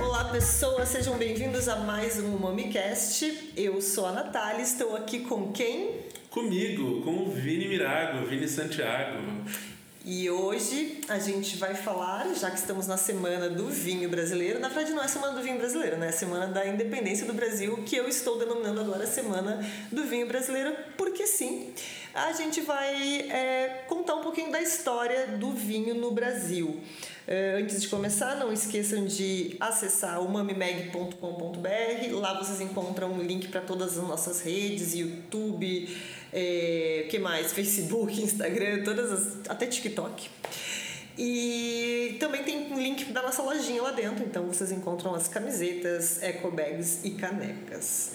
Olá pessoas, sejam bem-vindos a mais um MamiCast. Eu sou a Natália, estou aqui com quem? Comigo, com o Vini Mirago, Vini Santiago. E hoje a gente vai falar, já que estamos na semana do vinho brasileiro, na verdade não é semana do vinho brasileiro, né? É semana da independência do Brasil, que eu estou denominando agora semana do vinho brasileiro, porque sim, a gente vai é, contar um pouquinho da história do vinho no Brasil. Uh, antes de começar, não esqueçam de acessar o mamimeg.com.br. Lá vocês encontram um link para todas as nossas redes, YouTube, é, que mais? Facebook, Instagram, todas as, até TikTok. E também tem um link da nossa lojinha lá dentro, então vocês encontram as camisetas, eco bags e canecas.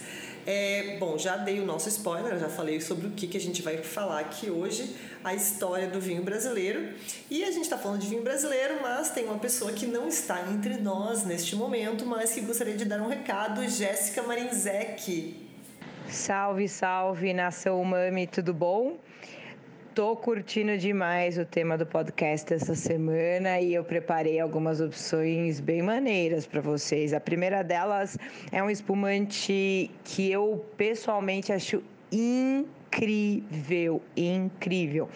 É, bom, já dei o nosso spoiler, já falei sobre o que, que a gente vai falar aqui hoje, a história do vinho brasileiro. E a gente está falando de vinho brasileiro, mas tem uma pessoa que não está entre nós neste momento, mas que gostaria de dar um recado, Jéssica Marinzec. Salve, salve, nação Mami, tudo bom? Tô curtindo demais o tema do podcast essa semana e eu preparei algumas opções bem maneiras para vocês. A primeira delas é um espumante que eu pessoalmente acho incrível, incrível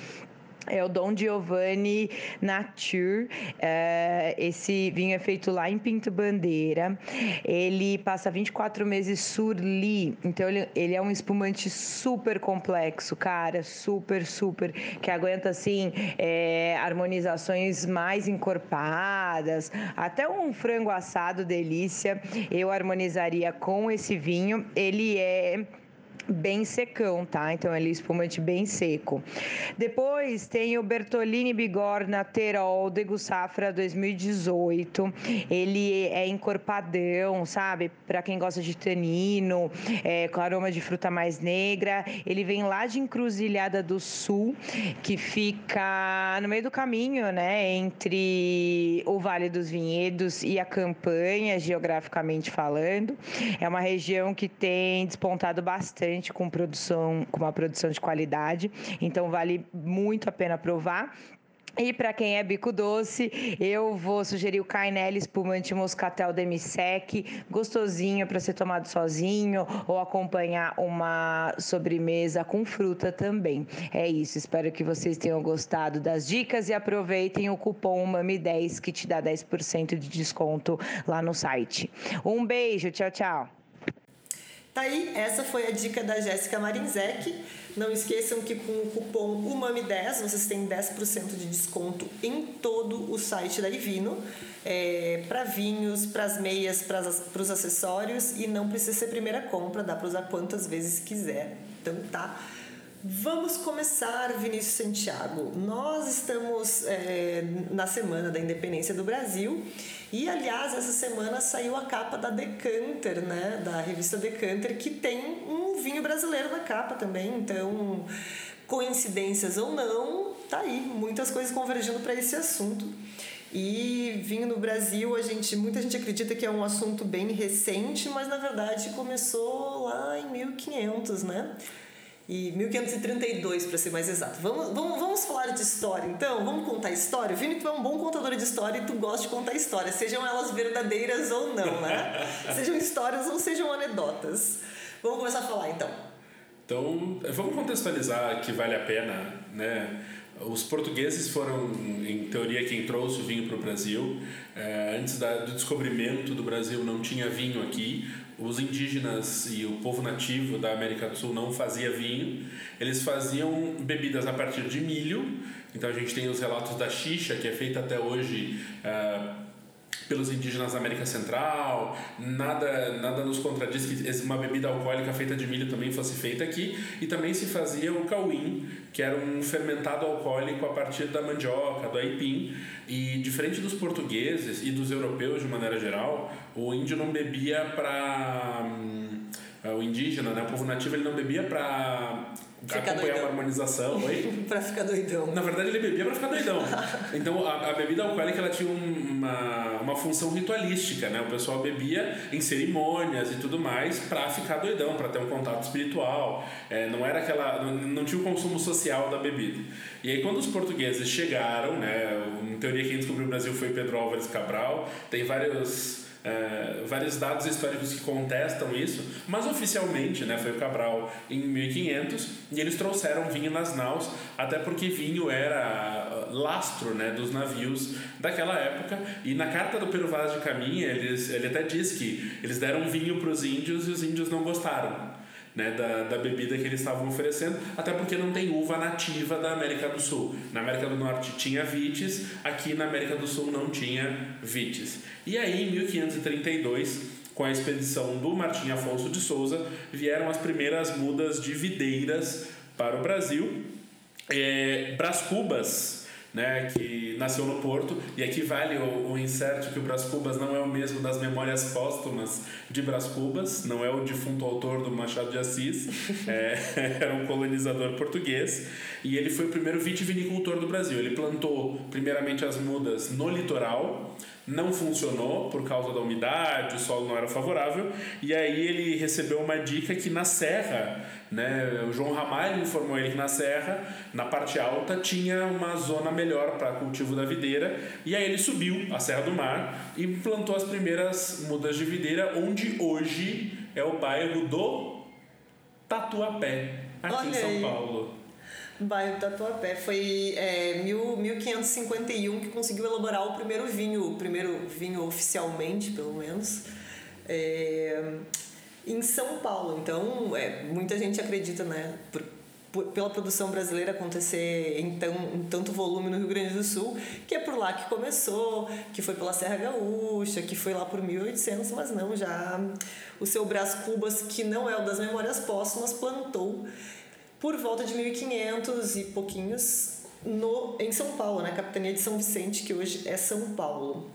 é o Dom Giovanni Nature. É, esse vinho é feito lá em Pinto Bandeira. Ele passa 24 meses surli. Então, ele, ele é um espumante super complexo, cara. Super, super. Que aguenta, assim, é, harmonizações mais encorpadas. Até um frango assado delícia. Eu harmonizaria com esse vinho. Ele é bem secão, tá? Então ele é espumante bem seco. Depois tem o Bertolini Bigorna Terol Degu Safra 2018. Ele é encorpadão, sabe? Para quem gosta de tanino, é, com aroma de fruta mais negra. Ele vem lá de Encruzilhada do Sul, que fica no meio do caminho, né? Entre o Vale dos Vinhedos e a Campanha, geograficamente falando. É uma região que tem despontado bastante com produção, com uma produção de qualidade. Então vale muito a pena provar. E para quem é bico doce, eu vou sugerir o Cainelli Espumante Moscatel Demisec, gostosinho para ser tomado sozinho ou acompanhar uma sobremesa com fruta também. É isso, espero que vocês tenham gostado das dicas e aproveitem o cupom MAMI10 que te dá 10% de desconto lá no site. Um beijo, tchau, tchau. Tá aí, essa foi a dica da Jéssica Marinzec. Não esqueçam que com o cupom UMAMI10 vocês têm 10% de desconto em todo o site da Ivino, é, para vinhos, para as meias, para os acessórios e não precisa ser primeira compra, dá para usar quantas vezes quiser. Então tá. Vamos começar, Vinícius Santiago. Nós estamos é, na Semana da Independência do Brasil e, aliás, essa semana saiu a capa da Decanter, né? Da revista Decanter, que tem um vinho brasileiro na capa também. Então, coincidências ou não, tá aí, muitas coisas convergindo para esse assunto. E vinho no Brasil, a gente, muita gente acredita que é um assunto bem recente, mas na verdade começou lá em 1500, né? E 1532 para ser mais exato. Vamos, vamos, vamos falar de história então? Vamos contar história? Vini, tu é um bom contador de história e tu gosta de contar histórias, sejam elas verdadeiras ou não, né? sejam histórias ou sejam anedotas. Vamos começar a falar então. Então, vamos contextualizar que vale a pena, né? Os portugueses foram, em teoria, quem trouxe o vinho para o Brasil. É, antes da, do descobrimento do Brasil, não tinha vinho aqui os indígenas e o povo nativo da América do Sul não fazia vinho, eles faziam bebidas a partir de milho. Então a gente tem os relatos da xixa, que é feita até hoje uh, pelos indígenas da América Central, nada, nada nos contradiz que uma bebida alcoólica feita de milho também fosse feita aqui, e também se fazia o cauim, que era um fermentado alcoólico a partir da mandioca, do aipim, e diferente dos portugueses e dos europeus de maneira geral, o índio não bebia para o indígena, né, o povo nativo, ele não bebia para acompanhar doidão. uma harmonização. pra ficar doidão. Na verdade, ele bebia pra ficar doidão. Então, a, a bebida alcoólica ela tinha uma, uma função ritualística, né? O pessoal bebia em cerimônias e tudo mais pra ficar doidão, pra ter um contato espiritual. É, não era aquela... Não, não tinha o consumo social da bebida. E aí, quando os portugueses chegaram, né? Em teoria, quem descobriu o Brasil foi Pedro Álvares Cabral. Tem vários é, vários dados históricos que contestam isso, mas oficialmente né, foi o Cabral em 1500 e eles trouxeram vinho nas naus, até porque vinho era lastro né, dos navios daquela época. E na carta do Pero Vaz de Caminha, eles, ele até diz que eles deram vinho para os índios e os índios não gostaram né, da, da bebida que eles estavam oferecendo, até porque não tem uva nativa da América do Sul. Na América do Norte tinha vites, aqui na América do Sul não tinha vites. E aí, em 1532, com a expedição do Martim Afonso de Souza, vieram as primeiras mudas de videiras para o Brasil. É, Brás Cubas, né, que nasceu no Porto, e aqui vale o, o insert que o Brás Cubas não é o mesmo das memórias póstumas de Brás Cubas, não é o defunto autor do Machado de Assis, é, era um colonizador português, e ele foi o primeiro vitivinicultor do Brasil. Ele plantou primeiramente as mudas no litoral, não funcionou por causa da umidade, o solo não era favorável, e aí ele recebeu uma dica que na serra, né, o João Ramalho informou ele que na serra, na parte alta, tinha uma zona melhor para cultivo da videira, e aí ele subiu a Serra do Mar e plantou as primeiras mudas de videira, onde hoje é o bairro do Tatuapé, aqui Olha em São aí. Paulo bairro Tatuapé. Foi é, mil, 1551 que conseguiu elaborar o primeiro vinho, o primeiro vinho oficialmente, pelo menos, é, em São Paulo. Então, é, muita gente acredita, né? Por, pela produção brasileira acontecer em, tão, em tanto volume no Rio Grande do Sul, que é por lá que começou, que foi pela Serra Gaúcha, que foi lá por 1800, mas não, já o seu Brás Cubas, que não é o das memórias póstumas, plantou por volta de 1500 e pouquinhos no, em São Paulo, na capitania de São Vicente, que hoje é São Paulo.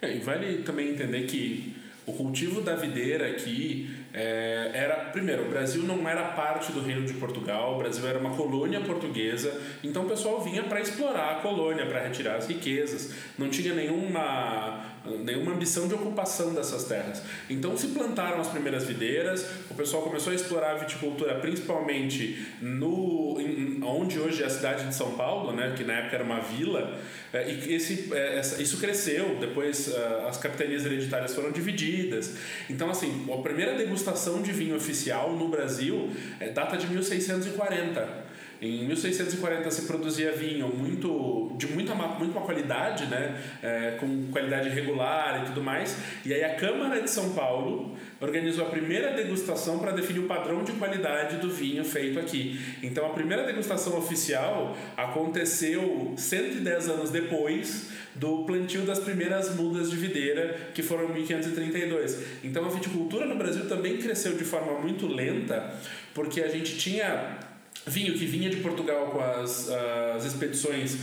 É, e vale também entender que o cultivo da videira aqui é, era, primeiro, o Brasil não era parte do Reino de Portugal, o Brasil era uma colônia portuguesa, então o pessoal vinha para explorar a colônia, para retirar as riquezas, não tinha nenhuma nenhuma ambição de ocupação dessas terras. Então se plantaram as primeiras videiras, o pessoal começou a explorar a viticultura principalmente no em, onde hoje é a cidade de São Paulo, né, que na época era uma vila, é, e esse, é, essa, isso cresceu, depois uh, as capitanias hereditárias foram divididas. Então assim, a primeira degustação de vinho oficial no Brasil é, data de 1640. Em 1640 se produzia vinho muito de muita muita qualidade, né, é, com qualidade regular e tudo mais. E aí a Câmara de São Paulo organizou a primeira degustação para definir o padrão de qualidade do vinho feito aqui. Então a primeira degustação oficial aconteceu 110 anos depois do plantio das primeiras mudas de videira, que foram em 1532. Então a viticultura no Brasil também cresceu de forma muito lenta, porque a gente tinha vinho que vinha de Portugal com as, as expedições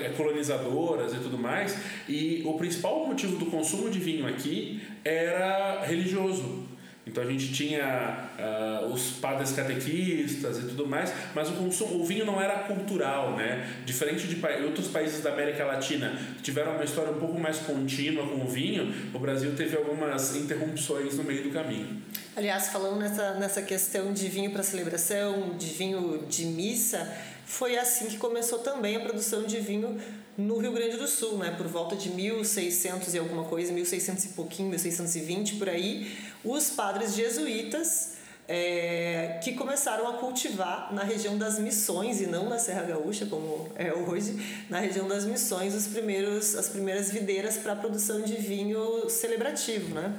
é, colonizadoras e tudo mais, e o principal motivo do consumo de vinho aqui era religioso. Então a gente tinha uh, os padres catequistas e tudo mais, mas o consumo, o vinho não era cultural, né? Diferente de outros países da América Latina que tiveram uma história um pouco mais contínua com o vinho, o Brasil teve algumas interrupções no meio do caminho. Aliás, falando nessa, nessa questão de vinho para celebração, de vinho de missa, foi assim que começou também a produção de vinho no Rio Grande do Sul, né? Por volta de 1600 e alguma coisa, 1600 e pouquinho, 1620 por aí, os padres jesuítas é, que começaram a cultivar na região das Missões e não na Serra Gaúcha como é hoje, na região das Missões os primeiros as primeiras videiras para a produção de vinho celebrativo, né?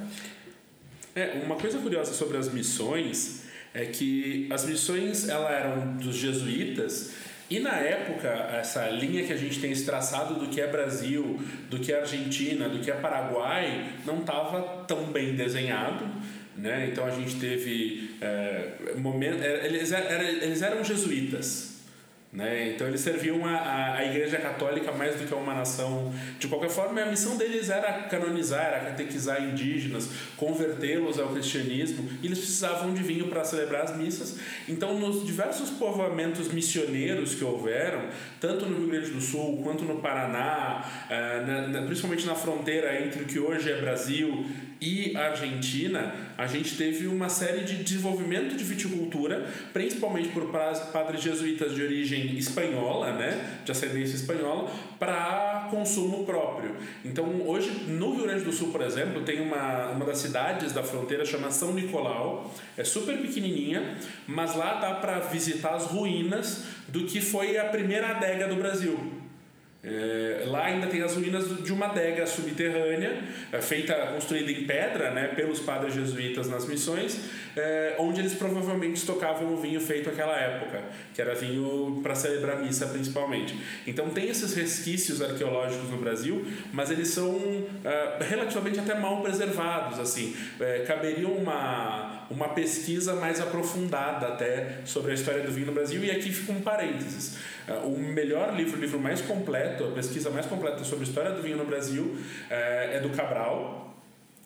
É, uma coisa curiosa sobre as missões é que as missões ela eram dos jesuítas e na época, essa linha que a gente tem traçado do que é Brasil, do que é Argentina, do que é Paraguai, não estava tão bem desenhado. Né? Então a gente teve é, momento, é, eles, eles eram jesuítas. Né? Então eles serviam a, a, Igreja Católica mais do que a uma nação. De qualquer forma, a missão deles era canonizar, era catequizar indígenas, convertê-los ao cristianismo, e eles precisavam de vinho para celebrar as missas. Então, nos diversos povoamentos missioneiros que houveram, tanto no Rio Grande do Sul quanto no Paraná, eh, principalmente na fronteira entre o que hoje é Brasil e Argentina, a gente teve uma série de desenvolvimento de viticultura, principalmente por padres jesuítas de origem espanhola, né, de ascendência espanhola, para consumo próprio. Então, hoje, no Rio Grande do Sul, por exemplo, tem uma, uma das cidades da fronteira chamada São Nicolau, é super pequenininha, mas lá dá para visitar as ruínas do que foi a primeira adega do Brasil. É, lá ainda tem as ruínas de uma adega subterrânea, é, feita, construída em pedra né, pelos padres jesuítas nas missões, é, onde eles provavelmente estocavam o vinho feito naquela época, que era vinho para celebrar missa principalmente. Então tem esses resquícios arqueológicos no Brasil, mas eles são é, relativamente até mal preservados. assim é, Caberia uma, uma pesquisa mais aprofundada até sobre a história do vinho no Brasil, e aqui fica um parênteses. É, o melhor livro, o livro mais completo, a pesquisa mais completa sobre a história do vinho no Brasil é, é do Cabral,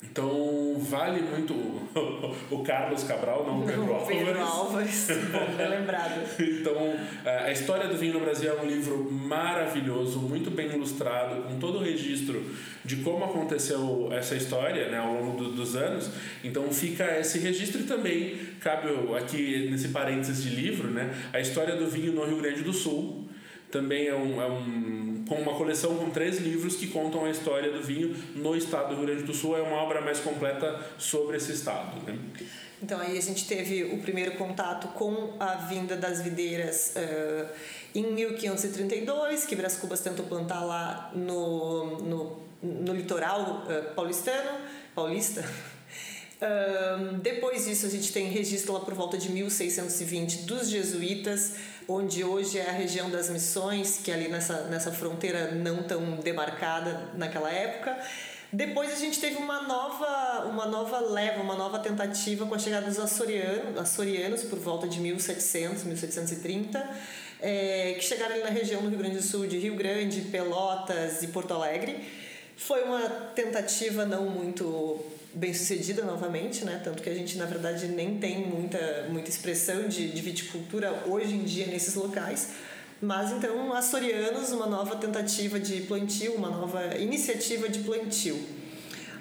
então vale muito o Carlos Cabral, não o Pedro Álvares. Pedro Álvares, bom, lembrado. então a história do vinho no Brasil é um livro maravilhoso, muito bem ilustrado, com todo o registro de como aconteceu essa história né, ao longo do, dos anos. Então fica esse registro e também cabe aqui nesse parênteses de livro, né, a história do vinho no Rio Grande do Sul. Também é um, é um com uma coleção com três livros que contam a história do vinho no estado do Rio Grande do Sul. É uma obra mais completa sobre esse estado. Né? Então aí a gente teve o primeiro contato com a vinda das videiras uh, em 1532, que Brás Cubas tentou plantar lá no, no, no litoral uh, paulistano, paulista. Uh, depois disso a gente tem registro lá por volta de 1620 dos jesuítas onde hoje é a região das missões, que é ali nessa, nessa fronteira não tão demarcada naquela época. Depois a gente teve uma nova, uma nova leva, uma nova tentativa com a chegada dos açorianos, açorianos por volta de 1700, 1730, é, que chegaram ali na região do Rio Grande do Sul, de Rio Grande, Pelotas e Porto Alegre. Foi uma tentativa não muito bem sucedida novamente, né? Tanto que a gente, na verdade, nem tem muita, muita expressão de, de viticultura hoje em dia nesses locais. Mas então, açorianos, uma nova tentativa de plantio, uma nova iniciativa de plantio.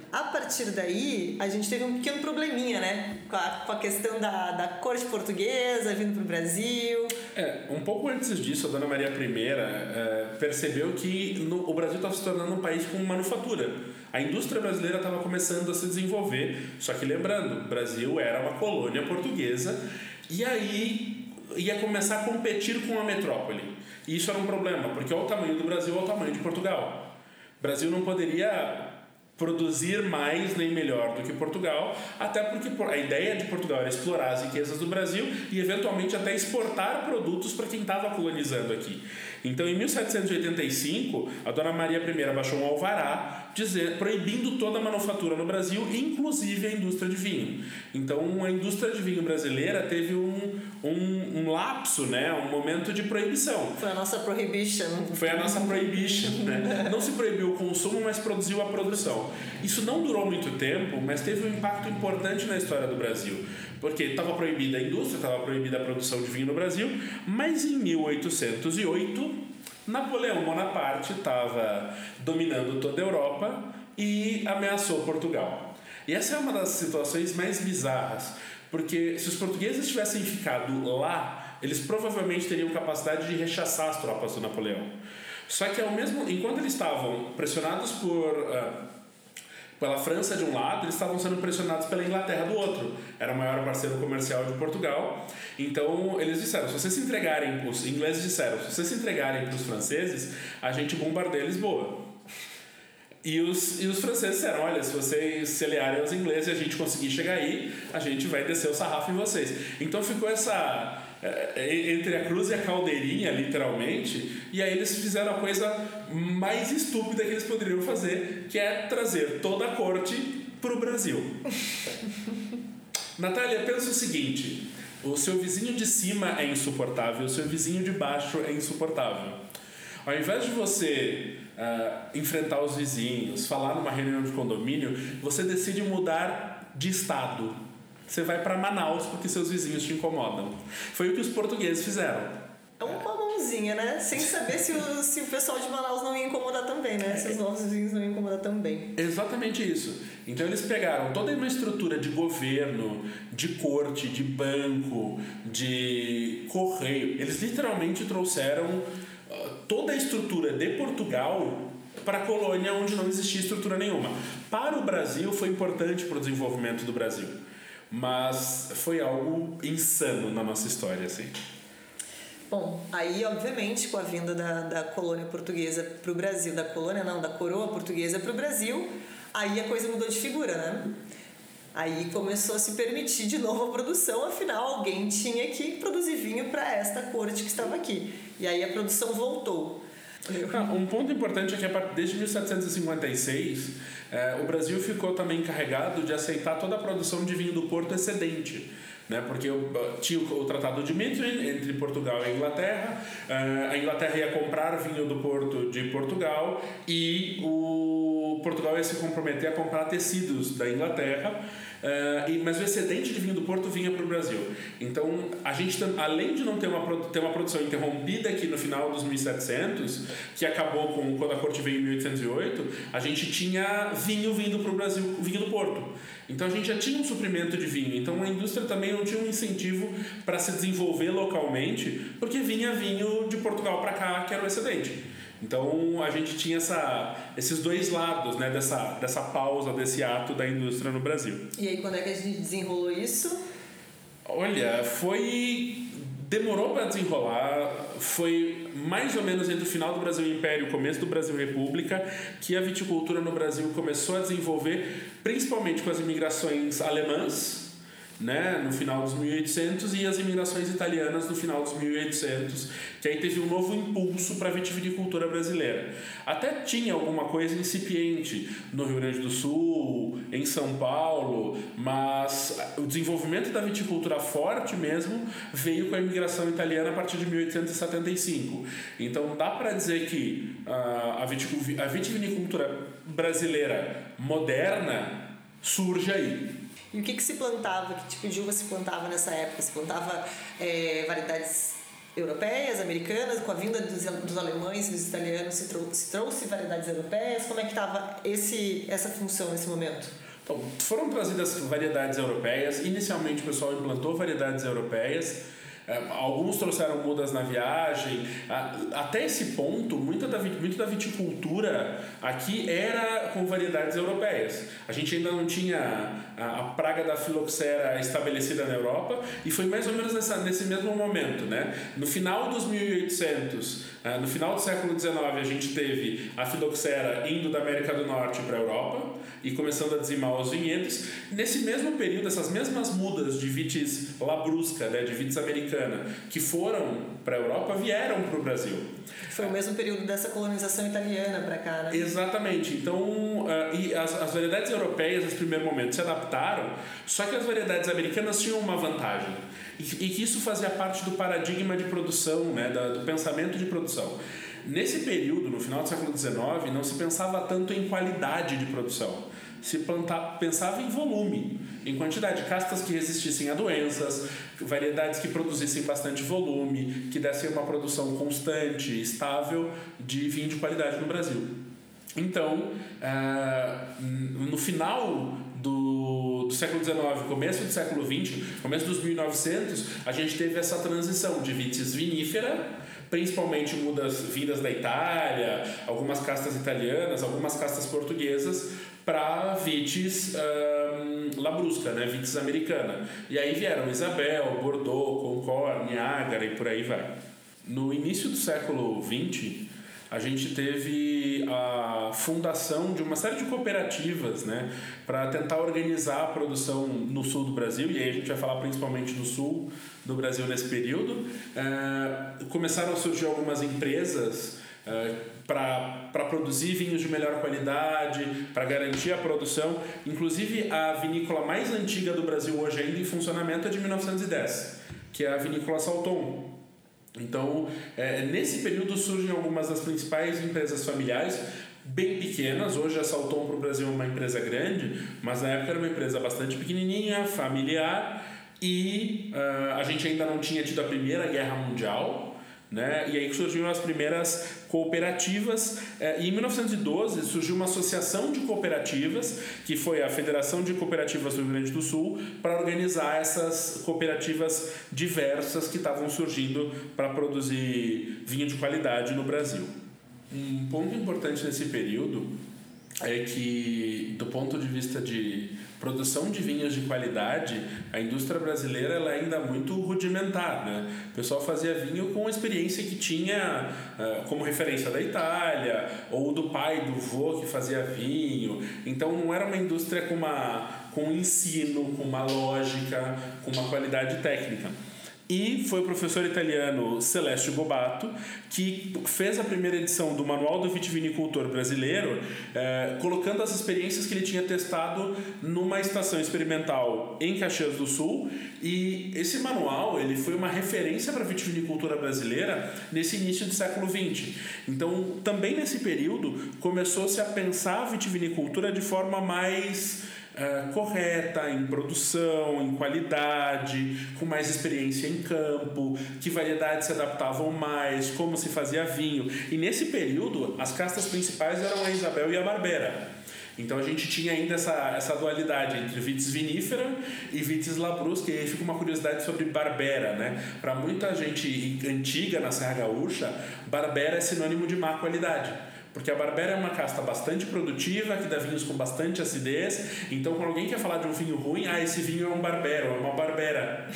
A partir daí, a gente teve um pequeno probleminha, né? Com a, com a questão da, da corte portuguesa vindo para o Brasil. É, um pouco antes disso, a Dona Maria I é, percebeu que no, o Brasil estava se tornando um país com manufatura. A indústria brasileira estava começando a se desenvolver, só que lembrando, o Brasil era uma colônia portuguesa e aí ia começar a competir com a metrópole. E isso era um problema, porque olha o tamanho do Brasil, olha o tamanho de Portugal. O Brasil não poderia produzir mais nem melhor do que Portugal, até porque a ideia de Portugal era explorar as riquezas do Brasil e eventualmente até exportar produtos para quem estava colonizando aqui. Então, em 1785, a Dona Maria I baixou um alvará dizer, proibindo toda a manufatura no Brasil, inclusive a indústria de vinho. Então, a indústria de vinho brasileira teve um, um, um lapso, né? um momento de proibição. Foi a nossa prohibition. Foi a nossa prohibition. Né? Não se proibiu o consumo, mas produziu a produção. Isso não durou muito tempo, mas teve um impacto importante na história do Brasil. Porque estava proibida a indústria, estava proibida a produção de vinho no Brasil, mas em 1808 Napoleão Bonaparte estava dominando toda a Europa e ameaçou Portugal. E essa é uma das situações mais bizarras, porque se os portugueses tivessem ficado lá, eles provavelmente teriam capacidade de rechaçar as tropas do Napoleão. Só que ao mesmo, enquanto eles estavam pressionados por uh, pela França de um lado, eles estavam sendo pressionados pela Inglaterra do outro. Era o maior parceiro comercial de Portugal. Então eles disseram: se vocês se entregarem, os ingleses disseram, se vocês se entregarem para os franceses, a gente bombardeia Lisboa. E os, e os franceses disseram: olha, se vocês se aliarem aos ingleses e a gente conseguir chegar aí, a gente vai descer o sarrafo em vocês. Então ficou essa entre a cruz e a caldeirinha, literalmente, e aí eles fizeram a coisa mais estúpida que eles poderiam fazer, que é trazer toda a corte para o Brasil. Natália, pensa o seguinte: o seu vizinho de cima é insuportável, o seu vizinho de baixo é insuportável. Ao invés de você uh, enfrentar os vizinhos, falar numa reunião de condomínio, você decide mudar de estado. Você vai para Manaus porque seus vizinhos te incomodam. Foi o que os portugueses fizeram. É uma mãozinha, né? Sem saber se o, se o pessoal de Manaus não ia incomodar também, né? Se os nossos vizinhos não iam incomodar também. Exatamente isso. Então eles pegaram toda uma estrutura de governo, de corte, de banco, de correio. Eles literalmente trouxeram toda a estrutura de Portugal para a colônia onde não existia estrutura nenhuma. Para o Brasil foi importante para o desenvolvimento do Brasil, mas foi algo insano na nossa história, assim. Bom, aí obviamente com a vinda da, da colônia portuguesa para o Brasil, da colônia não, da coroa portuguesa para o Brasil, aí a coisa mudou de figura, né? Aí começou a se permitir de novo a produção, afinal alguém tinha que produzir vinho para esta corte que estava aqui. E aí a produção voltou. Um ponto importante é que desde 1756 eh, o Brasil ficou também encarregado de aceitar toda a produção de vinho do Porto excedente né? porque tinha o Tratado de Methuen entre Portugal e Inglaterra, uh, a Inglaterra ia comprar vinho do Porto de Portugal e o Portugal ia se comprometer a comprar tecidos da Inglaterra Uh, e, mas o excedente de vinho do Porto vinha para o Brasil. Então, a gente, além de não ter uma, ter uma produção interrompida aqui no final dos 1700, que acabou com quando a corte veio em 1808, a gente tinha vinho vindo para o Brasil, vinho do Porto. Então, a gente já tinha um suprimento de vinho. Então, a indústria também não tinha um incentivo para se desenvolver localmente, porque vinha vinho de Portugal para cá, que era o excedente. Então a gente tinha essa, esses dois lados né, dessa, dessa pausa, desse ato da indústria no Brasil. E aí, quando é que a gente desenrolou isso? Olha, foi. Demorou para desenrolar, foi mais ou menos entre o final do Brasil Império e o começo do Brasil República que a viticultura no Brasil começou a desenvolver, principalmente com as imigrações alemãs, né, no final dos 1800 e as imigrações italianas no final dos 1800, que aí teve um novo impulso para a vitivinicultura brasileira. Até tinha alguma coisa incipiente no Rio Grande do Sul, em São Paulo, mas o desenvolvimento da viticultura forte mesmo veio com a imigração italiana a partir de 1875. Então dá para dizer que uh, a vitivinicultura brasileira moderna surge aí. E o que, que se plantava? Que tipo de uva se plantava nessa época? Se plantava é, variedades europeias, americanas, com a vinda dos, dos alemães e dos italianos se, trou se trouxe variedades europeias? Como é que estava essa função nesse momento? Então, foram trazidas variedades europeias. Inicialmente o pessoal implantou variedades europeias alguns trouxeram mudas na viagem. Até esse ponto, muita da, muito da viticultura aqui era com variedades europeias. A gente ainda não tinha a, praga da filoxera estabelecida na Europa e foi mais ou menos nessa, nesse mesmo momento. Né? No final dos 1800, é, no final do século XIX, a gente teve a filoxera indo da América do Norte para a Europa e começando a dizimar os vinhedos. Nesse mesmo período, essas mesmas mudas de vitis labrusca, né, de vitis americana, que foram para a Europa, vieram para o Brasil. Foi o mesmo período dessa colonização italiana para cá, né? Exatamente. Então, uh, e as, as variedades europeias, nesse primeiro momento, se adaptaram, só que as variedades americanas tinham uma vantagem. E, que isso fazia parte do paradigma de produção, né, do pensamento de produção. Nesse período, no final do século XIX, não se pensava tanto em qualidade de produção se plantar, pensava em volume, em quantidade, castas que resistissem a doenças, variedades que produzissem bastante volume, que dessem uma produção constante, estável de vinho de qualidade no Brasil. Então, eh, no final do, do século XIX, começo do século XX, começo dos 1900, a gente teve essa transição de vitis vinífera principalmente mudas vindas da Itália, algumas castas italianas, algumas castas portuguesas, para vites um, labrusca, né, vites americana. E aí vieram Isabel, Bordeaux, Concord, Niágara e por aí vai. No início do século XX, a gente teve a fundação de uma série de cooperativas né, para tentar organizar a produção no sul do Brasil, e aí a gente vai falar principalmente do sul do Brasil nesse período. É, começaram a surgir algumas empresas é, para produzir vinhos de melhor qualidade, para garantir a produção. Inclusive, a vinícola mais antiga do Brasil hoje ainda em funcionamento é de 1910. que é a vinícola Salton. Então, é, nesse período surgem algumas das principais empresas familiares, bem pequenas. Hoje a Salton para o Brasil é uma empresa grande, mas na época era uma empresa bastante pequenininha, familiar, e uh, a gente ainda não tinha tido a Primeira Guerra Mundial. Né? E aí surgiram as primeiras cooperativas. Eh, e em 1912 surgiu uma associação de cooperativas, que foi a Federação de Cooperativas do Rio Grande do Sul, para organizar essas cooperativas diversas que estavam surgindo para produzir vinho de qualidade no Brasil. Um ponto importante nesse período é que, do ponto de vista de produção de vinhos de qualidade, a indústria brasileira ela é ainda muito rudimentar. Né? O pessoal fazia vinho com a experiência que tinha uh, como referência da Itália, ou do pai, do vô que fazia vinho. Então não era uma indústria com, uma, com um ensino, com uma lógica, com uma qualidade técnica. E foi o professor italiano Celeste Gobato que fez a primeira edição do Manual do Vitivinicultor Brasileiro, eh, colocando as experiências que ele tinha testado numa estação experimental em Caxias do Sul. E esse manual ele foi uma referência para a vitivinicultura brasileira nesse início do século XX. Então, também nesse período, começou-se a pensar a vitivinicultura de forma mais uh, correta em produção, em qualidade, com mais experiência em campo, que variedades se adaptavam mais, como se fazia vinho. E nesse período, as castas principais eram a Isabel e a Barbera. Então a gente tinha ainda essa, essa dualidade entre vitis vinifera e vitis labrusca, e aí fica uma curiosidade sobre Barbera, né? Para muita gente antiga na Serra Gaúcha, Barbera é sinônimo de má qualidade porque a Barbera é uma casta bastante produtiva, que dá vinhos com bastante acidez. Então, quando alguém quer falar de um vinho ruim, ah, esse vinho é um Barbero, é uma Barbera.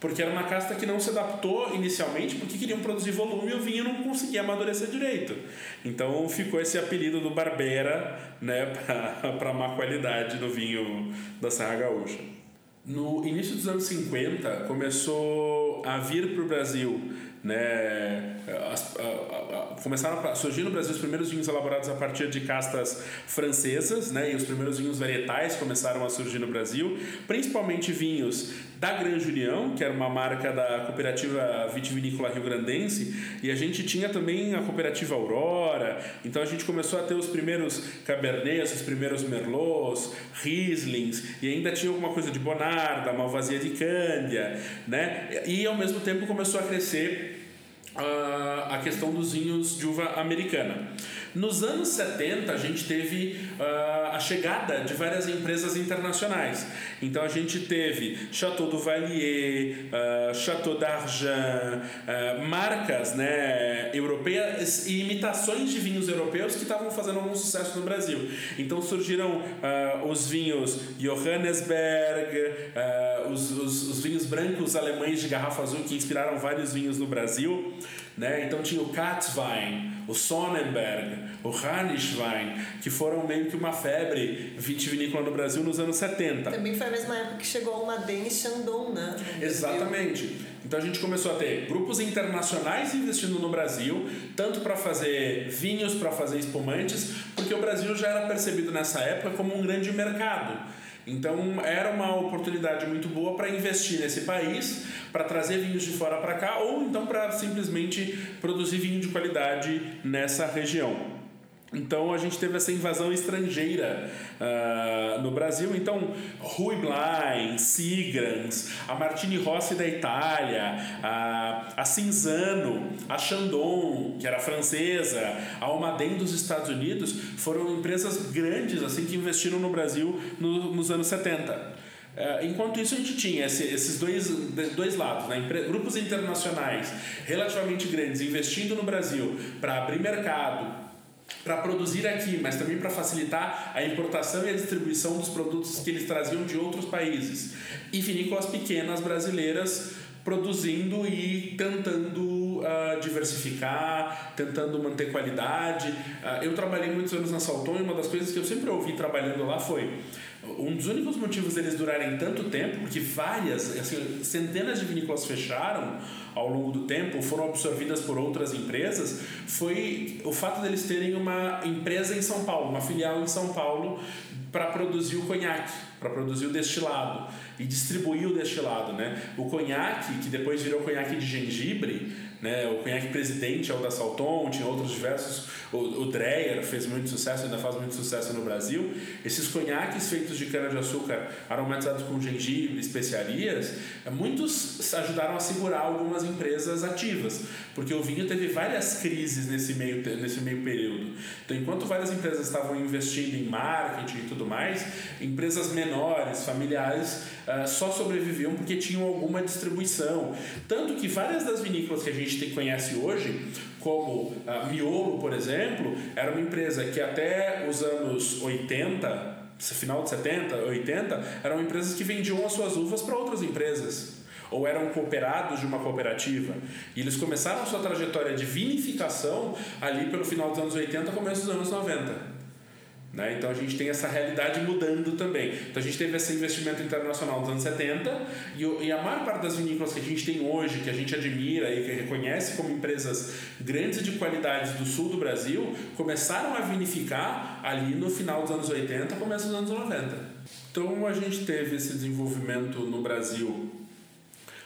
Porque era uma casta que não se adaptou inicialmente porque queriam produzir volume e o vinho não conseguia amadurecer direito. Então ficou esse apelido do Barbera né, para má qualidade do vinho da Serra Gaúcha. No início dos anos 50 começou a vir para o Brasil né, as, a, a, começaram a surgir no Brasil os primeiros vinhos elaborados a partir de castas francesas, né, e os primeiros vinhos varietais começaram a surgir no Brasil, principalmente vinhos da Grande União, que era uma marca da cooperativa vitivinícola rio-grandense, e a gente tinha também a cooperativa Aurora, então a gente começou a ter os primeiros Cabernets, os primeiros Merlots, Rieslings, e ainda tinha alguma coisa de Bonarda, Malvasia de Cândia, né? E ao mesmo tempo começou a crescer a questão dos vinhos de uva americana. Nos anos 70, a gente teve uh, a chegada de várias empresas internacionais. Então, a gente teve Chateau do Valier, uh, Chateau d'Argent, uh, marcas né, europeias e imitações de vinhos europeus que estavam fazendo algum sucesso no Brasil. Então, surgiram os vinhos Johannesberg, os, os, os vinhos brancos alemães de garrafa azul que inspiraram vários vinhos no Brasil. Né? Então tinha o Katzwein, o Sonnenberg, o Rheinwein, que foram meio que uma febre vitivinícola no Brasil nos anos 70. Também foi a mesma época que chegou uma Denis Chandon, né? Exatamente. Então a gente começou a ter grupos internacionais investindo no Brasil, tanto para fazer vinhos, para fazer espumantes, porque o Brasil já era percebido nessa época como um grande mercado. Então era uma oportunidade muito boa para investir nesse país, para trazer vinhos de fora para cá ou então para simplesmente produzir vinho de qualidade nessa região. Então a gente teve essa invasão estrangeira uh, no Brasil. Então, Rui Blain, Sigrans, a Martini Rossi da Itália, a, a Cinzano, a Chandon, que era francesa, a Almaden dos Estados Unidos, foram empresas grandes assim que investiram no Brasil no, nos anos 70. Uh, enquanto isso, a gente tinha esse, esses dois, dois lados, né? grupos internacionais relativamente grandes investindo no Brasil para abrir mercado, para produzir aqui, mas também para facilitar a importação e a distribuição dos produtos que eles traziam de outros países. E vinícolas pequenas brasileiras produzindo e tentando uh, diversificar, tentando manter qualidade. Uh, eu trabalhei muitos anos na Salton e uma das coisas que eu sempre ouvi trabalhando lá foi um dos únicos motivos deles durarem tanto tempo, porque várias, assim, centenas de vinícolas fecharam ao longo do tempo, foram absorvidas por outras empresas, foi o fato deles terem uma empresa em São Paulo, uma filial em São Paulo para produzir o conhaque. para produzir o destilado e distribuir o destilado, né? O conhaque, que depois virou conhaque de gengibre, né? O conhaque presidente é o da Salton, tinha outros diversos. O, o Dreyer fez muito sucesso, ainda faz muito sucesso no Brasil. Esses conhaques feitos de cana-de-açúcar aromatizados com gengibre, especiarias, muitos ajudaram a segurar algumas empresas ativas, porque o vinho teve várias crises nesse meio, nesse meio período. Então, enquanto várias empresas estavam investindo em marketing e tudo mais, empresas menores, familiares, uh, só sobreviviam porque tinham alguma distribuição. Tanto que várias das vinícolas que a gente gente conhece hoje, como a Miolo, por exemplo, era uma empresa que até os anos 80, final de 70, 80, eram empresas que vendiam as suas uvas para outras empresas ou eram cooperados de uma cooperativa. E eles começaram sua trajetória de vinificação ali pelo final dos anos 80, começo dos anos 90. Né? Então a gente tem essa realidade mudando também. Então a gente teve esse investimento internacional dos anos 70 e, e a maior parte das vinícolas que a gente tem hoje, que a gente admira e que reconhece como empresas grandes de qualidade do sul do Brasil, começaram a vinificar ali no final dos anos 80, começo dos anos 90. Então a gente teve esse desenvolvimento no Brasil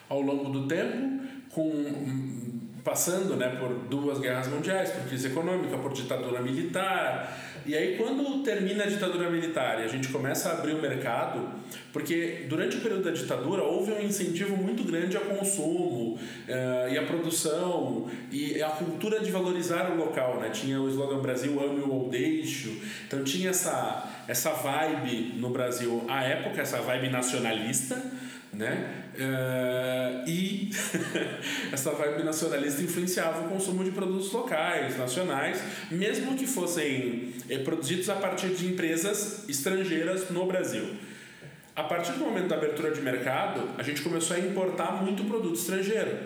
ao longo do tempo, com passando né, por duas guerras mundiais, por crise econômica, por ditadura militar. E aí, quando termina a ditadura militar e a gente começa a abrir o mercado, porque durante o período da ditadura houve um incentivo muito grande ao consumo uh, e à produção e a cultura de valorizar o local. Né? Tinha o slogan Brasil ame ou deixo. Então, tinha essa, essa vibe no Brasil, à época, essa vibe nacionalista né? Uh, e essa vibe nacionalista influenciava o consumo de produtos locais, nacionais, mesmo que fossem eh, produzidos a partir de empresas estrangeiras no Brasil. A partir do momento da abertura de mercado, a gente começou a importar muito produto estrangeiro.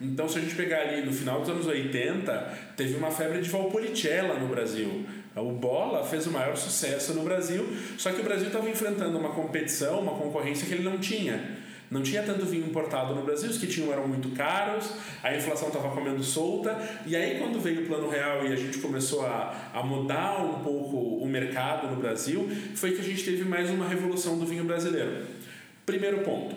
Então, se a gente pegar ali no final dos anos 80, teve uma febre de Valpolicella no Brasil. O Bola fez o maior sucesso no Brasil, só que o Brasil estava enfrentando uma competição, uma concorrência que ele não tinha. Não tinha tanto vinho importado no Brasil, os que tinham eram muito caros, a inflação estava comendo solta, e aí quando veio o Plano Real e a gente começou a, a mudar um pouco o mercado no Brasil, foi que a gente teve mais uma revolução do vinho brasileiro. Primeiro ponto,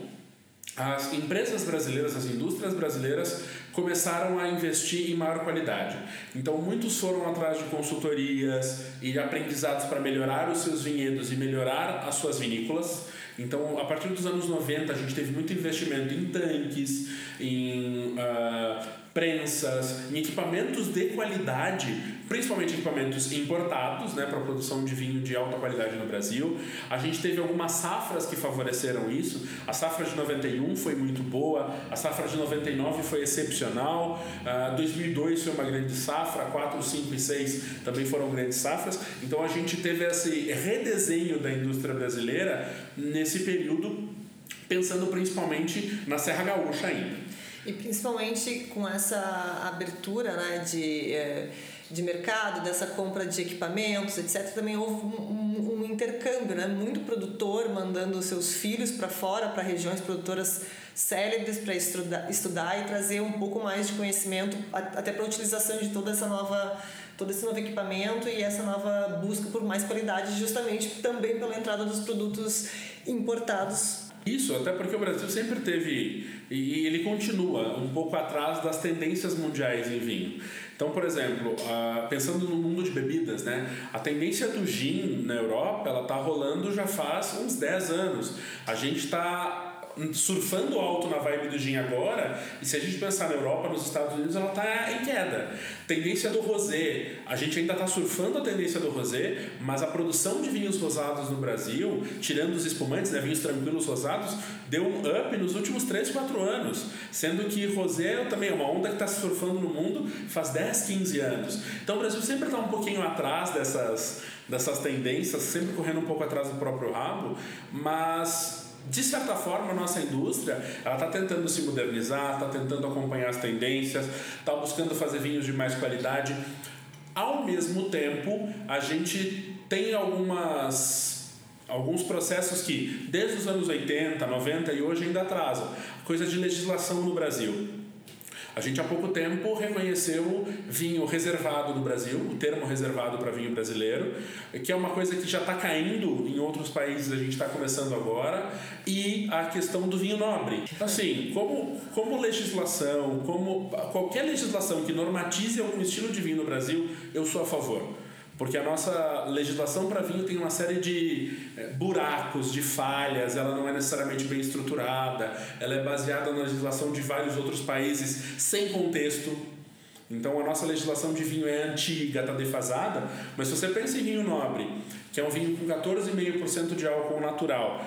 as empresas brasileiras, as indústrias brasileiras começaram a investir em maior qualidade. Então, muitos foram atrás de consultorias e aprendizados para melhorar os seus vinhedos e melhorar as suas vinícolas. Então, a partir dos anos 90, a gente teve muito investimento em tanques, em uh, prensas, em equipamentos de qualidade principalmente equipamentos importados né, para produção de vinho de alta qualidade no Brasil. A gente teve algumas safras que favoreceram isso. A safra de 91 foi muito boa, a safra de 99 foi excepcional, uh, 2002 foi uma grande safra, 4, 5 e 6 também foram grandes safras. Então a gente teve esse redesenho da indústria brasileira nesse período, pensando principalmente na Serra Gaúcha ainda. E principalmente com essa abertura né, de. Eh de mercado, dessa compra de equipamentos, etc., também houve um, um, um intercâmbio, né? Muito produtor mandando seus filhos para fora, para regiões produtoras célebres para estudar, estudar e trazer um pouco mais de conhecimento até para a utilização de toda essa nova todo esse novo equipamento e essa nova busca por mais qualidade justamente também pela entrada dos produtos importados isso, até porque o Brasil sempre teve, e ele continua, um pouco atrás das tendências mundiais em vinho. Então, por exemplo, pensando no mundo de bebidas, né? A tendência do gin na Europa, ela tá rolando já faz uns 10 anos. A gente está surfando alto na vibe do gin agora, e se a gente pensar na Europa, nos Estados Unidos, ela está em queda. Tendência do rosé, a gente ainda está surfando a tendência do rosé, mas a produção de vinhos rosados no Brasil, tirando os espumantes, né, vinhos tranquilos rosados, deu um up nos últimos 3, 4 anos, sendo que rosé também é uma onda que está surfando no mundo faz 10, 15 anos. Então o Brasil sempre está um pouquinho atrás dessas, dessas tendências, sempre correndo um pouco atrás do próprio rabo, mas de certa forma, a nossa indústria ela está tentando se modernizar, está tentando acompanhar as tendências, está buscando fazer vinhos de mais qualidade. Ao mesmo tempo, a gente tem algumas alguns processos que desde os anos 80, 90 e hoje ainda atrasam. Coisa de legislação no Brasil. A gente há pouco tempo reconheceu vinho reservado no Brasil, o termo reservado para vinho brasileiro, que é uma coisa que já está caindo em outros países, a gente está começando agora, e a questão do vinho nobre. Assim, como, como legislação, como qualquer legislação que normatize algum estilo de vinho no Brasil, eu sou a favor. Porque a nossa legislação para vinho tem uma série de eh, buracos, de falhas, ela não é necessariamente bem estruturada, ela é baseada na legislação de vários outros países sem contexto. Então a nossa legislação de vinho é antiga, está defasada, mas se você pensa em vinho nobre, que é um vinho com 14,5% de álcool natural,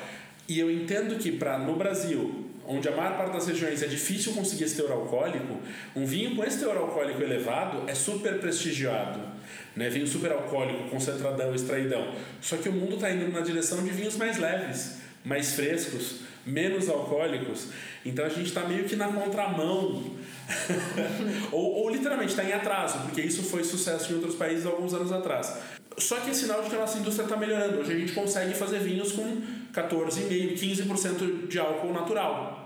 e eu entendo que para no Brasil, onde a maior parte das regiões é difícil conseguir esse teor alcoólico, um vinho com esse teor alcoólico elevado é super prestigiado né? Vinho super alcoólico, concentradão, extraidão. Só que o mundo está indo na direção de vinhos mais leves, mais frescos, menos alcoólicos. Então a gente está meio que na contramão. ou, ou literalmente está em atraso, porque isso foi sucesso em outros países alguns anos atrás. Só que é sinal de que a nossa indústria está melhorando. Hoje a gente consegue fazer vinhos com 14,5%, 15% de álcool natural.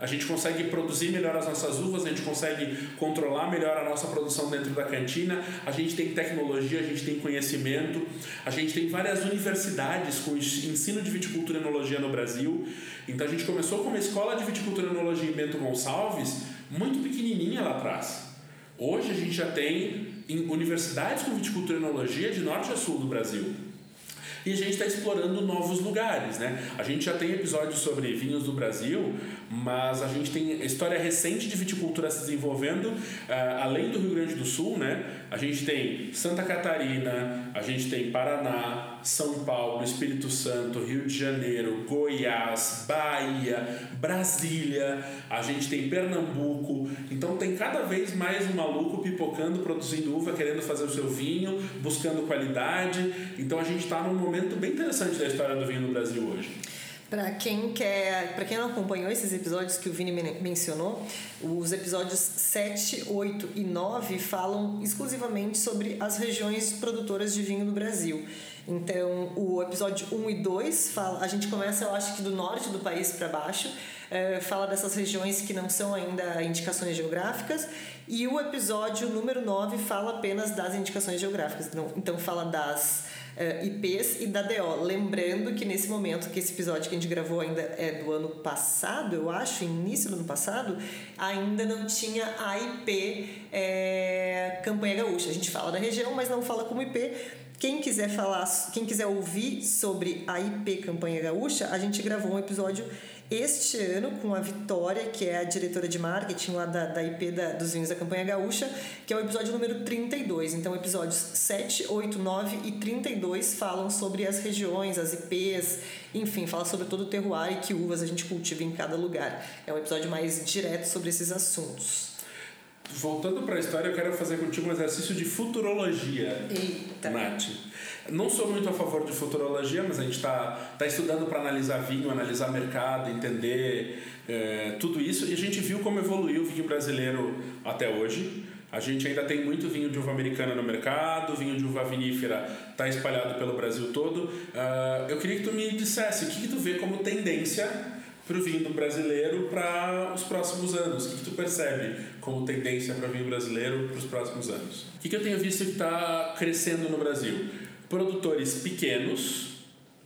A gente consegue produzir melhor as nossas uvas, a gente consegue controlar melhor a nossa produção dentro da cantina, a gente tem tecnologia, a gente tem conhecimento, a gente tem várias universidades com ensino de viticultura e enologia no Brasil. Então a gente começou com uma escola de viticultura e enologia em Bento Gonçalves, muito pequenininha lá atrás. Hoje a gente já tem universidades com viticultura e enologia de norte a sul do Brasil e a gente está explorando novos lugares, né? A gente já tem episódios sobre vinhos do Brasil, mas a gente tem história recente de viticultura se desenvolvendo, uh, além do Rio Grande do Sul, né? A gente tem Santa Catarina, a gente tem Paraná, São Paulo, Espírito Santo, Rio de Janeiro, Goiás, Bahia, Brasília, a gente tem Pernambuco. Então tem cada vez mais um maluco pipocando, produzindo uva, querendo fazer o seu vinho, buscando qualidade. Então a gente está num momento bem interessante da história do vinho no Brasil hoje. Para quem quer, para quem não acompanhou esses episódios que o Vini mencionou, os episódios 7, 8 e 9 falam exclusivamente sobre as regiões produtoras de vinho no Brasil. Então, o episódio 1 e 2 fala, a gente começa, eu acho que do norte do país para baixo, é, fala dessas regiões que não são ainda indicações geográficas, e o episódio número 9 fala apenas das indicações geográficas. Então fala das uh, eh, IPs e da DO. Lembrando que nesse momento, que esse episódio que a gente gravou ainda é do ano passado, eu acho, início do ano passado, ainda não tinha a IP é, Campanha Gaúcha. A gente fala da região, mas não fala como IP. Quem quiser falar, quem quiser ouvir sobre a IP Campanha Gaúcha, a gente gravou um episódio este ano com a Vitória, que é a diretora de marketing lá da, da IP da, dos vinhos da campanha gaúcha, que é o episódio número 32. Então, episódios 7, 8, 9 e 32 falam sobre as regiões, as IPs, enfim, fala sobre todo o terroir e que uvas a gente cultiva em cada lugar. É um episódio mais direto sobre esses assuntos. Voltando para a história, eu quero fazer contigo um exercício de futurologia, Eita. Nath. Não sou muito a favor de futurologia, mas a gente está tá estudando para analisar vinho, analisar mercado, entender é, tudo isso. E a gente viu como evoluiu o vinho brasileiro até hoje. A gente ainda tem muito vinho de uva americana no mercado, vinho de uva vinífera está espalhado pelo Brasil todo. Uh, eu queria que tu me dissesse o que, que tu vê como tendência para o vinho brasileiro para os próximos anos? O que, que tu percebe como tendência para o vinho brasileiro para os próximos anos? O que, que eu tenho visto que está crescendo no Brasil? Produtores pequenos,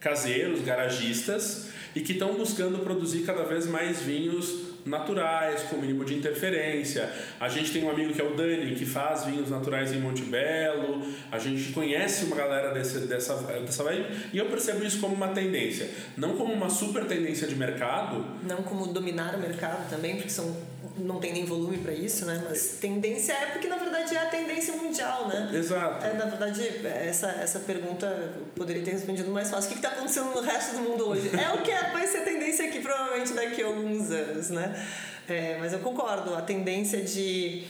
caseiros, garagistas e que estão buscando produzir cada vez mais vinhos naturais, com mínimo de interferência. A gente tem um amigo que é o Dani, que faz vinhos naturais em Monte Belo. A gente conhece uma galera desse, dessa, dessa vibe e eu percebo isso como uma tendência. Não como uma super tendência de mercado. Não como dominar o mercado também, porque são, não tem nem volume para isso, né? Mas tendência é porque, na verdade, é a tendência mundial, né? Exato. É, na verdade, essa, essa pergunta eu poderia ter respondido mais fácil. O que está acontecendo no resto do mundo hoje? É o que é, vai ser tendência aqui, provavelmente, daqui a alguns anos, né? É, mas eu concordo, a tendência de.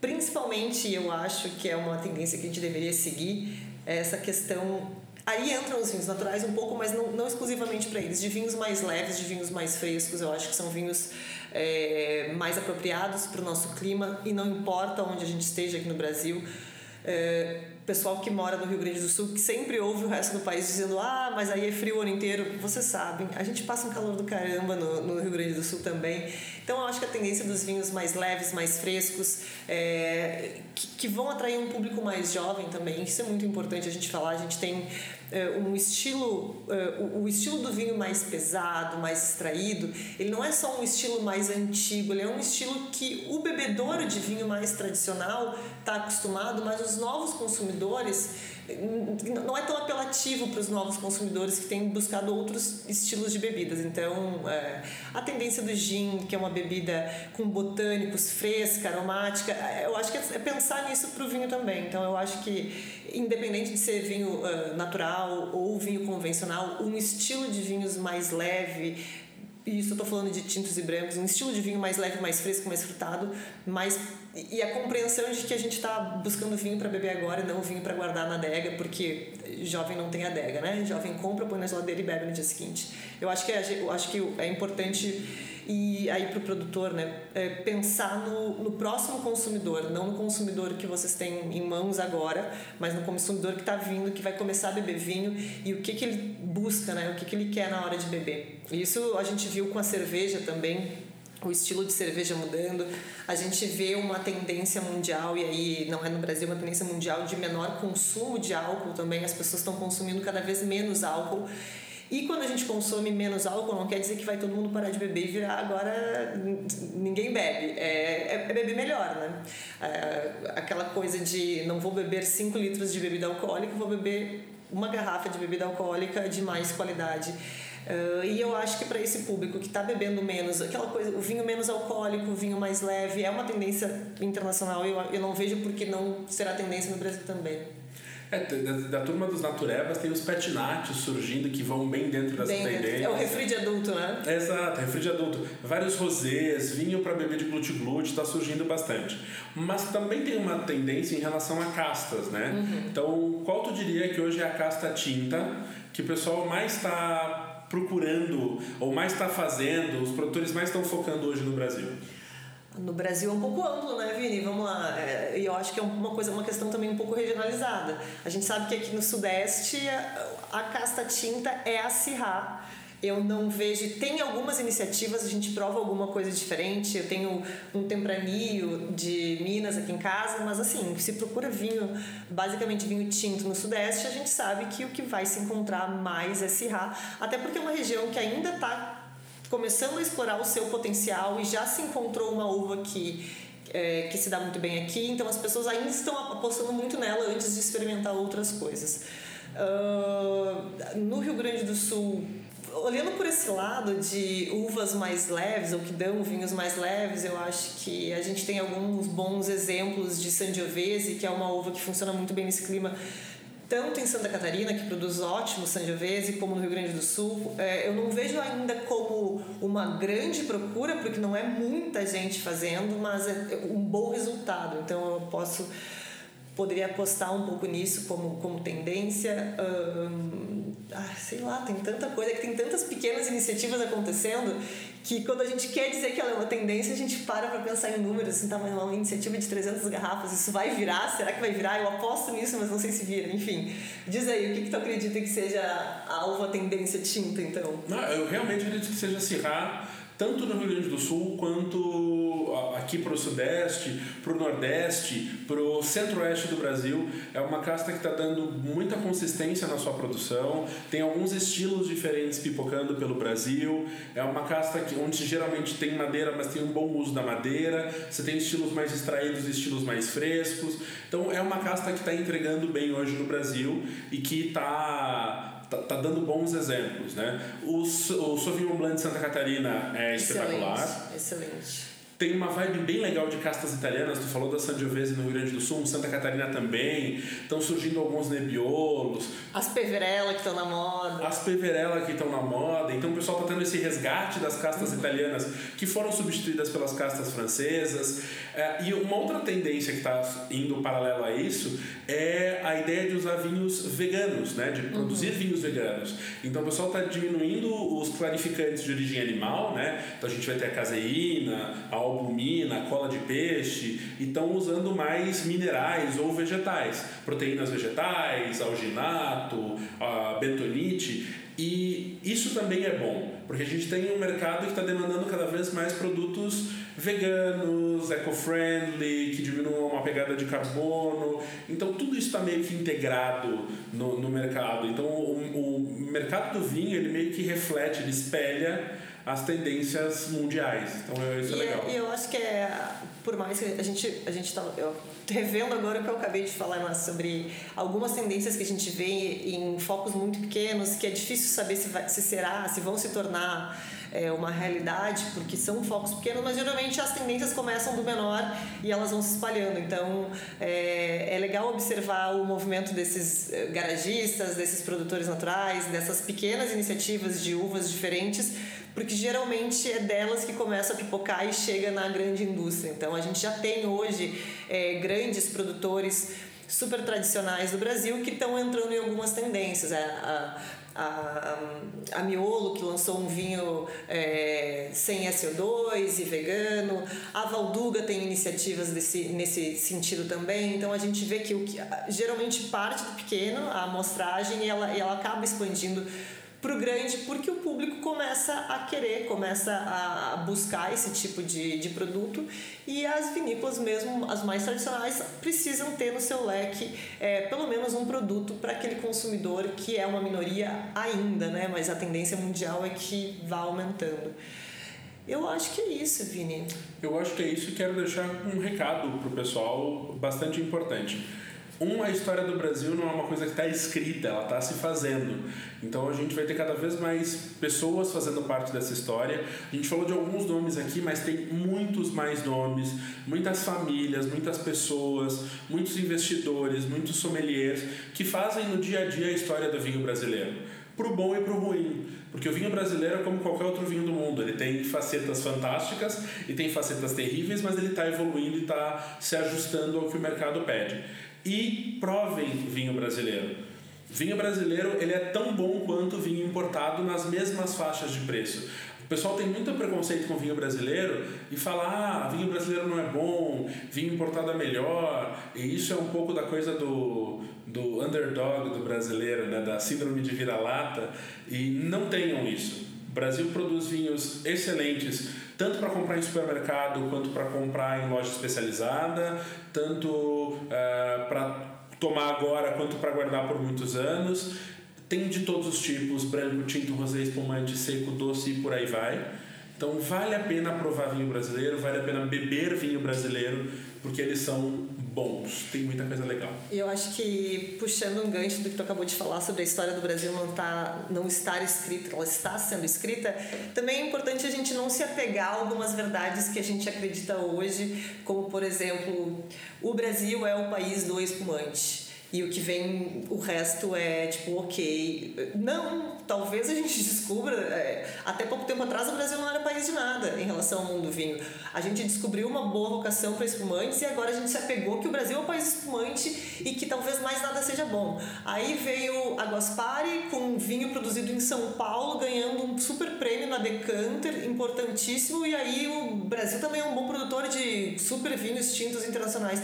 Principalmente, eu acho que é uma tendência que a gente deveria seguir, é essa questão Aí entram os vinhos naturais um pouco, mas não, não exclusivamente para eles. De vinhos mais leves, de vinhos mais frescos, eu acho que são vinhos é, mais apropriados para o nosso clima e não importa onde a gente esteja aqui no Brasil. É, pessoal que mora no Rio Grande do Sul, que sempre ouve o resto do país dizendo ah, mas aí é frio o ano inteiro. Vocês sabem, a gente passa um calor do caramba no, no Rio Grande do Sul também. Então eu acho que a tendência dos vinhos mais leves, mais frescos, é, que, que vão atrair um público mais jovem também, isso é muito importante a gente falar. A gente tem um estilo, é, o estilo do vinho mais pesado, mais extraído, ele não é só um estilo mais antigo, ele é um estilo que o bebedor de vinho mais tradicional está acostumado, mas os novos consumidores não é tão apelativo para os novos consumidores que têm buscado outros estilos de bebidas. Então, é, a tendência do gin, que é uma bebida com botânicos, fresca, aromática, é, eu acho que é pensar nisso para o vinho também. Então, eu acho que, independente de ser vinho uh, natural ou vinho convencional, um estilo de vinhos mais leve, e isso eu estou falando de tintos e brancos, um estilo de vinho mais leve, mais fresco, mais frutado, mais e a compreensão de que a gente está buscando vinho para beber agora e não vinho para guardar na adega, porque jovem não tem adega, né? Jovem compra, põe na geladeira e bebe no dia seguinte. Eu acho que é, eu acho que é importante e aí para o produtor, né, é pensar no, no próximo consumidor, não no consumidor que vocês têm em mãos agora, mas no consumidor que está vindo, que vai começar a beber vinho e o que que ele busca, né, o que que ele quer na hora de beber. Isso a gente viu com a cerveja também o estilo de cerveja mudando. A gente vê uma tendência mundial, e aí não é no Brasil, uma tendência mundial de menor consumo de álcool também. As pessoas estão consumindo cada vez menos álcool. E quando a gente consome menos álcool, não quer dizer que vai todo mundo parar de beber e virar agora ninguém bebe. É, é, é beber melhor, né? É, aquela coisa de não vou beber 5 litros de bebida alcoólica, vou beber uma garrafa de bebida alcoólica de mais qualidade. Uh, e eu acho que para esse público que está bebendo menos, aquela coisa, o vinho menos alcoólico, o vinho mais leve, é uma tendência internacional. Eu, eu não vejo por que não será tendência no Brasil também. É, da, da, turma dos naturebas tem os petinates surgindo que vão bem dentro dessa bem tendência. É o refri de adulto, né? Exato, refri de adulto. Vários rosés, vinho para beber de glute-glute, está surgindo bastante. Mas também tem uma tendência em relação a castas, né? Uhum. Então, qual tu diria que hoje é a casta tinta que o pessoal mais está procurando ou mais está fazendo, os produtores mais estão focando hoje no Brasil? No Brasil é um pouco amplo, né, Vini? Vamos lá. É, e eu acho que é uma coisa, uma questão também um pouco regionalizada. A gente sabe que aqui no Sudeste a, a casta tinta é a Sirá eu não vejo. Tem algumas iniciativas, a gente prova alguma coisa diferente. Eu tenho um tempranillo de Minas aqui em casa, mas assim, se procura vinho, basicamente vinho tinto no Sudeste, a gente sabe que o que vai se encontrar mais é Syrah, até porque é uma região que ainda está começando a explorar o seu potencial e já se encontrou uma uva que é, que se dá muito bem aqui, então as pessoas ainda estão apostando muito nela antes de experimentar outras coisas. Uh, no Rio Grande do Sul olhando por esse lado de uvas mais leves ou que dão vinhos mais leves, eu acho que a gente tem alguns bons exemplos de Sangiovese, que é uma uva que funciona muito bem nesse clima tanto em Santa Catarina, que produz ótimo Sangiovese, como no Rio Grande do Sul. É, eu não vejo ainda como uma grande procura, porque não é muita gente fazendo, mas é um bom resultado. Então eu posso poderia apostar um pouco nisso como, como tendência. Ah, sei lá, tem tanta coisa, que tem tantas pequenas iniciativas acontecendo que quando a gente quer dizer que ela é uma tendência, a gente para para pensar em números, assim, tá, mas uma iniciativa de 300 garrafas, isso vai virar? Será que vai virar? Eu aposto nisso, mas não sei se vira. Enfim, diz aí, o que, que tu acredita que seja a alva tendência tinta, então? Não, eu realmente acredito que seja Cirrá tanto no Rio Grande do Sul quanto aqui para o Sudeste, para o Nordeste, para o Centro-Oeste do Brasil. É uma casta que está dando muita consistência na sua produção, tem alguns estilos diferentes pipocando pelo Brasil. É uma casta que, onde geralmente tem madeira, mas tem um bom uso da madeira. Você tem estilos mais extraídos e estilos mais frescos. Então é uma casta que está entregando bem hoje no Brasil e que está tá, tá, dando bons exemplos, né? O, o Sauvignon Blanc de Santa Catarina é espetacular. Excelente tem uma vibe bem legal de castas italianas. Tu falou da Sangiovese no Rio Grande do Sul, Santa Catarina também. Estão surgindo alguns nebiolos. As peverella que estão na moda. As peverella que estão na moda. Então o pessoal está tendo esse resgate das castas uhum. italianas que foram substituídas pelas castas francesas. É, e uma outra tendência que está indo paralelo a isso é a ideia de usar vinhos veganos, né? De produzir uhum. vinhos veganos. Então o pessoal está diminuindo os clarificantes de origem animal, né? Então a gente vai ter a caseína, a albumina, cola de peixe, e estão usando mais minerais ou vegetais, proteínas vegetais, alginato, bentonite. E isso também é bom, porque a gente tem um mercado que está demandando cada vez mais produtos veganos, eco-friendly, que diminuam uma pegada de carbono. Então tudo isso está meio que integrado no, no mercado. Então o, o mercado do vinho ele meio que reflete, ele espelha as tendências mundiais. Então isso é e legal. É, e eu acho que é, por mais que a gente a gente tá eu revendo agora o que eu acabei de falar mas sobre algumas tendências que a gente vê em focos muito pequenos que é difícil saber se vai, se será, se vão se tornar é, uma realidade, porque são focos pequenos, mas geralmente as tendências começam do menor e elas vão se espalhando. Então é, é legal observar o movimento desses eh, garagistas, desses produtores naturais, dessas pequenas iniciativas de uvas diferentes, porque geralmente é delas que começa a pipocar e chega na grande indústria. Então a gente já tem hoje é, grandes produtores super tradicionais do Brasil que estão entrando em algumas tendências. A, a, a, a Miolo, que lançou um vinho é, sem SO2 e vegano, a Valduga tem iniciativas desse, nesse sentido também, então a gente vê que o que geralmente parte do pequeno, a amostragem, e ela, ela acaba expandindo para o grande porque o público começa a querer, começa a buscar esse tipo de, de produto e as vinícolas mesmo, as mais tradicionais, precisam ter no seu leque é, pelo menos um produto para aquele consumidor que é uma minoria ainda, né? mas a tendência mundial é que vá aumentando. Eu acho que é isso, Vini. Eu acho que é isso e quero deixar um recado para o pessoal bastante importante uma história do Brasil não é uma coisa que está escrita, ela está se fazendo. Então a gente vai ter cada vez mais pessoas fazendo parte dessa história. A gente falou de alguns nomes aqui, mas tem muitos mais nomes, muitas famílias, muitas pessoas, muitos investidores, muitos sommeliers que fazem no dia a dia a história do vinho brasileiro, pro bom e pro ruim. Porque o vinho brasileiro é como qualquer outro vinho do mundo. Ele tem facetas fantásticas e tem facetas terríveis, mas ele está evoluindo e está se ajustando ao que o mercado pede e provem vinho brasileiro. Vinho brasileiro ele é tão bom quanto vinho importado nas mesmas faixas de preço. O pessoal tem muito preconceito com vinho brasileiro e fala: ah, vinho brasileiro não é bom, vinho importado é melhor. E isso é um pouco da coisa do, do underdog do brasileiro, né? da síndrome de vira-lata. E não tenham isso. O Brasil produz vinhos excelentes tanto para comprar em supermercado quanto para comprar em loja especializada, tanto uh, para tomar agora quanto para guardar por muitos anos. Tem de todos os tipos: branco, tinto, rosé, espumante, seco, doce e por aí vai. Então vale a pena provar vinho brasileiro, vale a pena beber vinho brasileiro, porque eles são bons, tem muita coisa legal. E eu acho que, puxando um gancho do que tu acabou de falar sobre a história do Brasil não, tá, não estar escrita, ela está sendo escrita, também é importante a gente não se apegar a algumas verdades que a gente acredita hoje, como, por exemplo, o Brasil é o país do espumante e o que vem, o resto é tipo, ok. Não, talvez a gente descubra. É, até pouco tempo atrás o Brasil não era país de nada em relação ao mundo do vinho. A gente descobriu uma boa vocação para espumantes e agora a gente se apegou que o Brasil é um país espumante e que talvez mais nada seja bom. Aí veio a Guaspari com vinho produzido em São Paulo, ganhando um super prêmio na Decanter, importantíssimo, e aí o Brasil também é um bom produtor de super vinhos tintos internacionais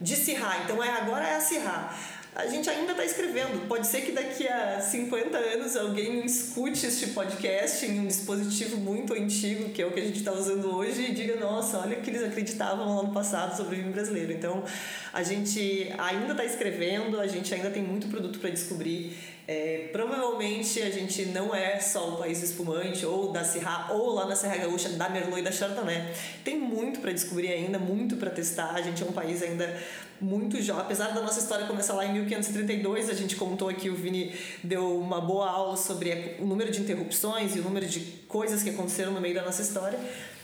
de Cirrar. Então é agora é a. A gente ainda está escrevendo. Pode ser que daqui a 50 anos alguém escute este podcast em um dispositivo muito antigo, que é o que a gente está usando hoje, e diga: nossa, olha o que eles acreditavam no ano passado sobre o vinho brasileiro. Então a gente ainda está escrevendo, a gente ainda tem muito produto para descobrir. É, provavelmente a gente não é só o país espumante, ou da Serra, ou lá na Serra Gaúcha, da Merlot e da Chardonnay. Tem muito para descobrir ainda, muito para testar. A gente é um país ainda muito jovem. Apesar da nossa história começar lá em 1532, a gente contou aqui, o Vini deu uma boa aula sobre o número de interrupções e o número de coisas que aconteceram no meio da nossa história.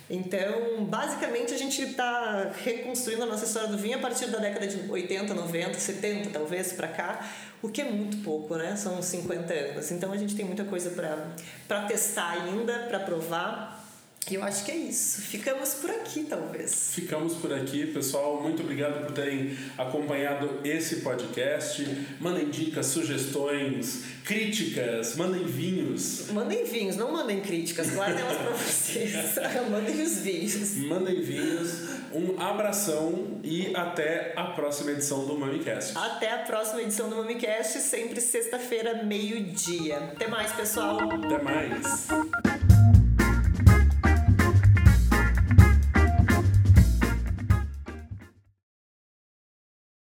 Então, basicamente, a gente está reconstruindo a nossa história do vinho a partir da década de 80, 90, 70, talvez, para cá, o que é muito pouco, né? São 50 anos. Então, a gente tem muita coisa para testar ainda, para provar. Eu acho que é isso. Ficamos por aqui, talvez. Ficamos por aqui, pessoal. Muito obrigado por terem acompanhado esse podcast. Mandem dicas, sugestões, críticas, mandem vinhos. Mandem vinhos, não mandem críticas, guardem elas pra vocês. mandem os vinhos. Mandem vinhos. Um abração e até a próxima edição do MamiCast. Até a próxima edição do MamiCast, sempre sexta-feira, meio-dia. Até mais, pessoal. Até mais.